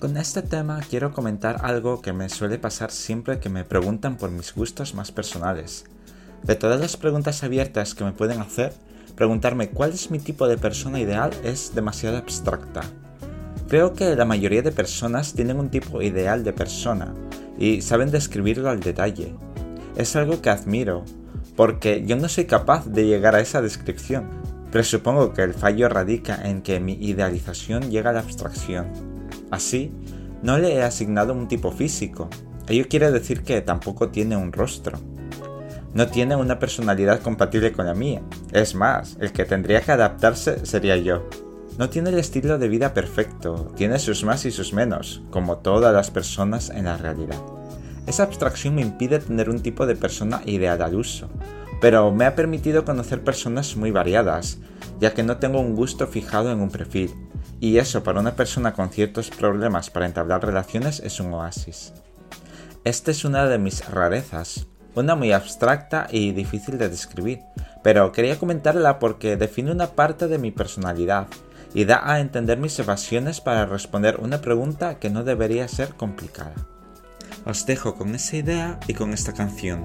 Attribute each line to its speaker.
Speaker 1: Con este tema quiero comentar algo que me suele pasar siempre que me preguntan por mis gustos más personales. De todas las preguntas abiertas que me pueden hacer, preguntarme cuál es mi tipo de persona ideal es demasiado abstracta. Creo que la mayoría de personas tienen un tipo ideal de persona y saben describirlo al detalle. Es algo que admiro, porque yo no soy capaz de llegar a esa descripción, pero supongo que el fallo radica en que mi idealización llega a la abstracción. Así, no le he asignado un tipo físico. Ello quiere decir que tampoco tiene un rostro. No tiene una personalidad compatible con la mía. Es más, el que tendría que adaptarse sería yo. No tiene el estilo de vida perfecto, tiene sus más y sus menos, como todas las personas en la realidad. Esa abstracción me impide tener un tipo de persona ideal al uso, pero me ha permitido conocer personas muy variadas, ya que no tengo un gusto fijado en un perfil, y eso para una persona con ciertos problemas para entablar relaciones es un oasis. Esta es una de mis rarezas, una muy abstracta y difícil de describir, pero quería comentarla porque define una parte de mi personalidad y da a entender mis evasiones para responder una pregunta que no debería ser complicada. Os dejo con esa idea y con esta canción.